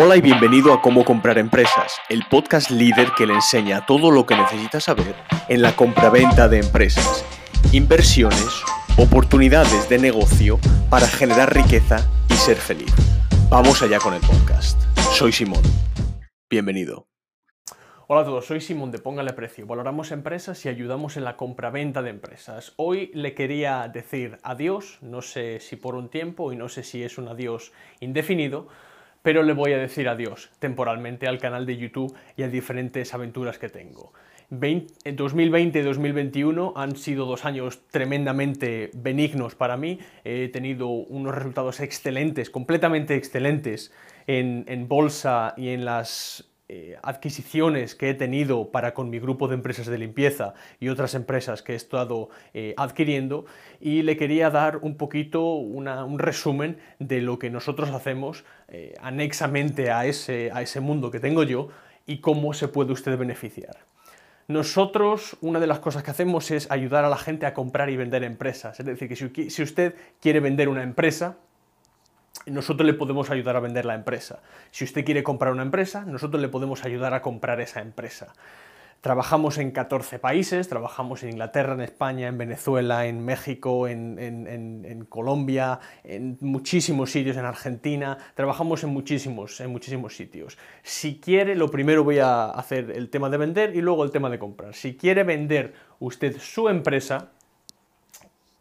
Hola y bienvenido a Cómo comprar empresas, el podcast líder que le enseña todo lo que necesitas saber en la compraventa de empresas, inversiones, oportunidades de negocio para generar riqueza y ser feliz. Vamos allá con el podcast. Soy Simón. Bienvenido. Hola a todos, soy Simón de Póngale Precio. Valoramos empresas y ayudamos en la compraventa de empresas. Hoy le quería decir adiós, no sé si por un tiempo y no sé si es un adiós indefinido, pero le voy a decir adiós temporalmente al canal de YouTube y a diferentes aventuras que tengo. 2020 y 2021 han sido dos años tremendamente benignos para mí. He tenido unos resultados excelentes, completamente excelentes en, en bolsa y en las eh, adquisiciones que he tenido para con mi grupo de empresas de limpieza y otras empresas que he estado eh, adquiriendo y le quería dar un poquito un resumen de lo que nosotros hacemos eh, anexamente a ese, a ese mundo que tengo yo y cómo se puede usted beneficiar. Nosotros, una de las cosas que hacemos es ayudar a la gente a comprar y vender empresas. Es decir, que si usted quiere vender una empresa, nosotros le podemos ayudar a vender la empresa. Si usted quiere comprar una empresa, nosotros le podemos ayudar a comprar esa empresa. Trabajamos en 14 países, trabajamos en Inglaterra, en España, en Venezuela, en México, en, Colombia, en muchísimos sitios, en Argentina, trabajamos en muchísimos, en muchísimos sitios. Si quiere, lo primero voy a hacer el tema de vender y luego el tema de comprar. Si quiere vender usted su empresa,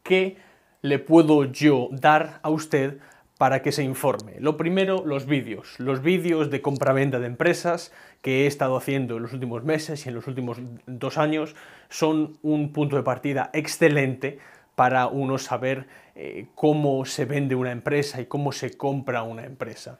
¿qué le puedo yo dar a usted para que se informe. Lo primero, los vídeos. Los vídeos de compra-venta de empresas que he estado haciendo en los últimos meses y en los últimos dos años son un punto de partida excelente para uno saber eh, cómo se vende una empresa y cómo se compra una empresa.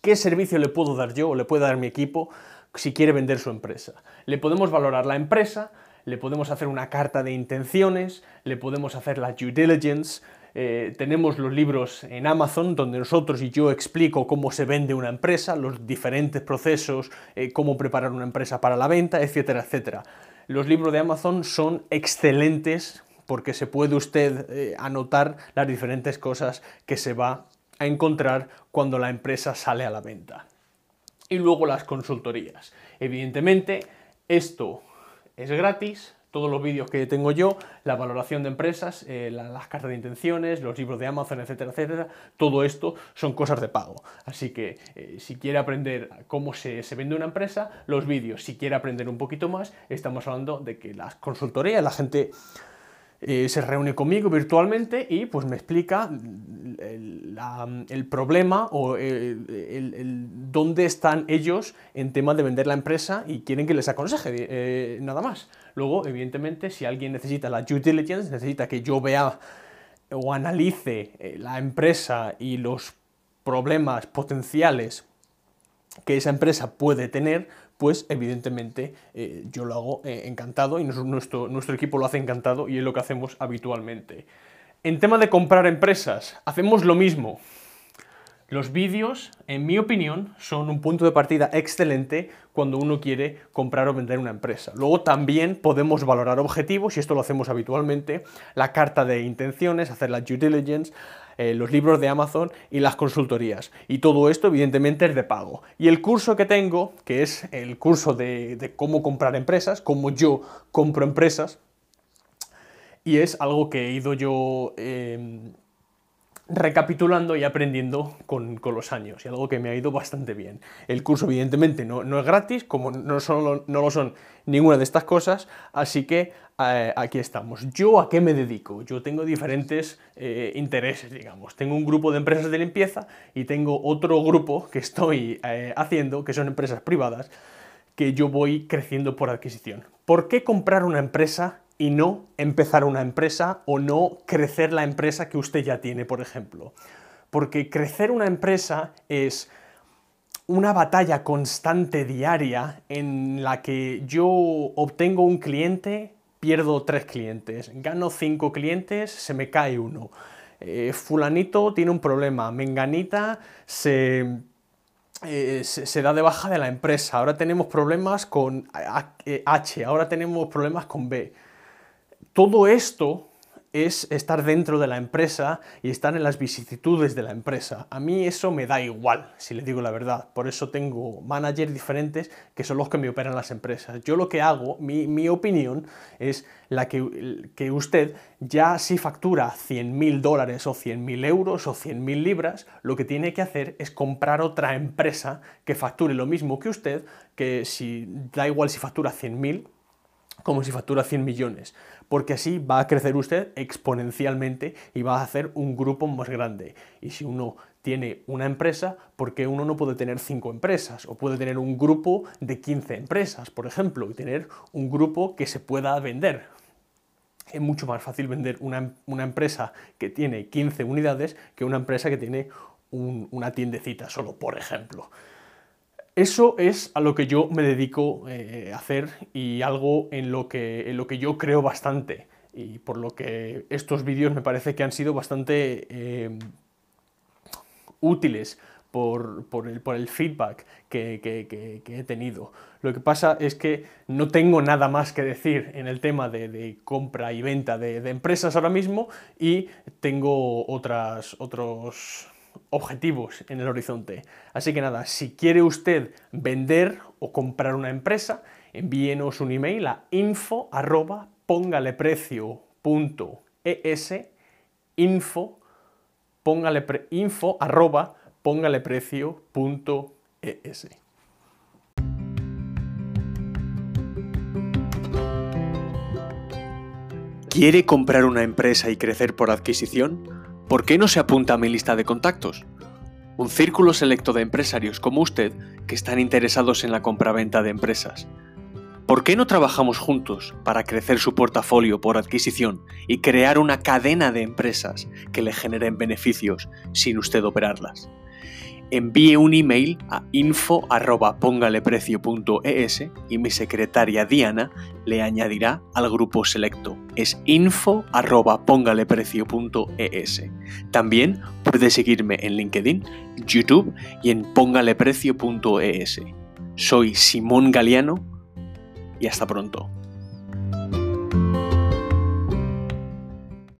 ¿Qué servicio le puedo dar yo o le puede dar mi equipo si quiere vender su empresa? Le podemos valorar la empresa, le podemos hacer una carta de intenciones, le podemos hacer la due diligence, eh, tenemos los libros en Amazon donde nosotros y yo explico cómo se vende una empresa, los diferentes procesos, eh, cómo preparar una empresa para la venta, etcétera, etcétera. Los libros de Amazon son excelentes porque se puede usted eh, anotar las diferentes cosas que se va a encontrar cuando la empresa sale a la venta. Y luego las consultorías. Evidentemente, esto es gratis, todos los vídeos que tengo yo, la valoración de empresas, eh, las cartas de intenciones, los libros de Amazon, etcétera, etcétera, todo esto son cosas de pago. Así que eh, si quiere aprender cómo se, se, vende una empresa, los vídeos, si quiere aprender un poquito más, estamos hablando de que las consultorías, la gente eh, se reúne conmigo virtualmente y pues me explica el, problema o el, dónde están ellos en tema de vender la empresa y quieren que les aconseje, eh, nada más. Luego, evidentemente, si alguien necesita la due diligence, necesita que yo vea o analice eh, la empresa y los problemas potenciales que esa empresa puede tener, pues evidentemente eh, yo lo hago eh, encantado y nuestro, nuestro equipo lo hace encantado y es lo que hacemos habitualmente. En tema de comprar empresas, hacemos lo mismo. Los vídeos, en mi opinión, son un punto de partida excelente cuando uno quiere comprar o vender una empresa. Luego también podemos valorar objetivos, y esto lo hacemos habitualmente, la carta de intenciones, hacer la due diligence, eh, los libros de Amazon y las consultorías. Y todo esto, evidentemente, es de pago. Y el curso que tengo, que es el curso de, cómo comprar empresas, cómo yo compro empresas, y es algo que he ido yo... Em, recapitulando y aprendiendo con, los años y algo que me ha ido bastante bien. El curso evidentemente no, es gratis, como no, solo, no lo son ninguna de estas cosas, así que eh, aquí estamos. ¿Yo a qué me dedico? Yo tengo diferentes eh, intereses, digamos. Tengo un grupo de empresas de limpieza y tengo otro grupo que estoy eh, haciendo, que son empresas privadas, que yo voy creciendo por adquisición. ¿Por qué comprar una empresa y no empezar una empresa o no crecer la empresa que usted ya tiene, por ejemplo. Porque crecer una empresa es una batalla constante diaria en la que yo obtengo un cliente, pierdo tres clientes, gano cinco clientes, se me cae uno. Eh, fulanito tiene un problema, menganita se, eh, se, da de baja de la empresa, ahora tenemos problemas con H, ahora tenemos problemas con B todo esto es estar dentro de la empresa y estar en las vicisitudes de la empresa. A mí eso me da igual, si le digo la verdad. Por eso tengo managers diferentes que son los que me operan las empresas. Yo lo que hago, mi, opinión, es la que, que, usted ya si factura 100.000 dólares o 100.000 euros o 100.000 libras, lo que tiene que hacer es comprar otra empresa que facture lo mismo que usted, que si da igual si factura 100.000 como si factura 100 millones, porque así va a crecer usted exponencialmente y va a hacer un grupo más grande. Y si uno tiene una empresa, ¿por qué uno no puede tener cinco empresas? O puede tener un grupo de 15 empresas, por ejemplo, y tener un grupo que se pueda vender. Es mucho más fácil vender una, empresa que tiene 15 unidades que una empresa que tiene una tiendecita solo, por ejemplo. Eso es a lo que yo me dedico eh, a hacer y algo en lo, que, en lo que yo creo bastante. Y por lo que estos vídeos me parece que han sido bastante eh, útiles por, el, feedback que, he tenido. Lo que pasa es que no tengo nada más que decir en el tema de, compra y venta de, de, empresas ahora mismo y tengo otras, otros objetivos en el horizonte. Así que nada, si quiere usted vender o comprar una empresa, envíenos un email a info arroba póngaleprecio.es info póngale info arroba póngaleprecio.es ¿Quiere comprar una empresa y crecer por adquisición? ¿Por qué no se apunta a mi lista de contactos? Un círculo selecto de empresarios como usted que están interesados en la compraventa de empresas. ¿Por qué no trabajamos juntos para crecer su portafolio por adquisición y crear una cadena de empresas que le generen beneficios sin usted operarlas? Envíe un email a info.pongaleprecio.es y mi secretaria Diana le añadirá al grupo selecto. Es info.pongaleprecio.es. También puede seguirme en LinkedIn, YouTube y en pongaleprecio.es. Soy Simón Galeano y hasta pronto.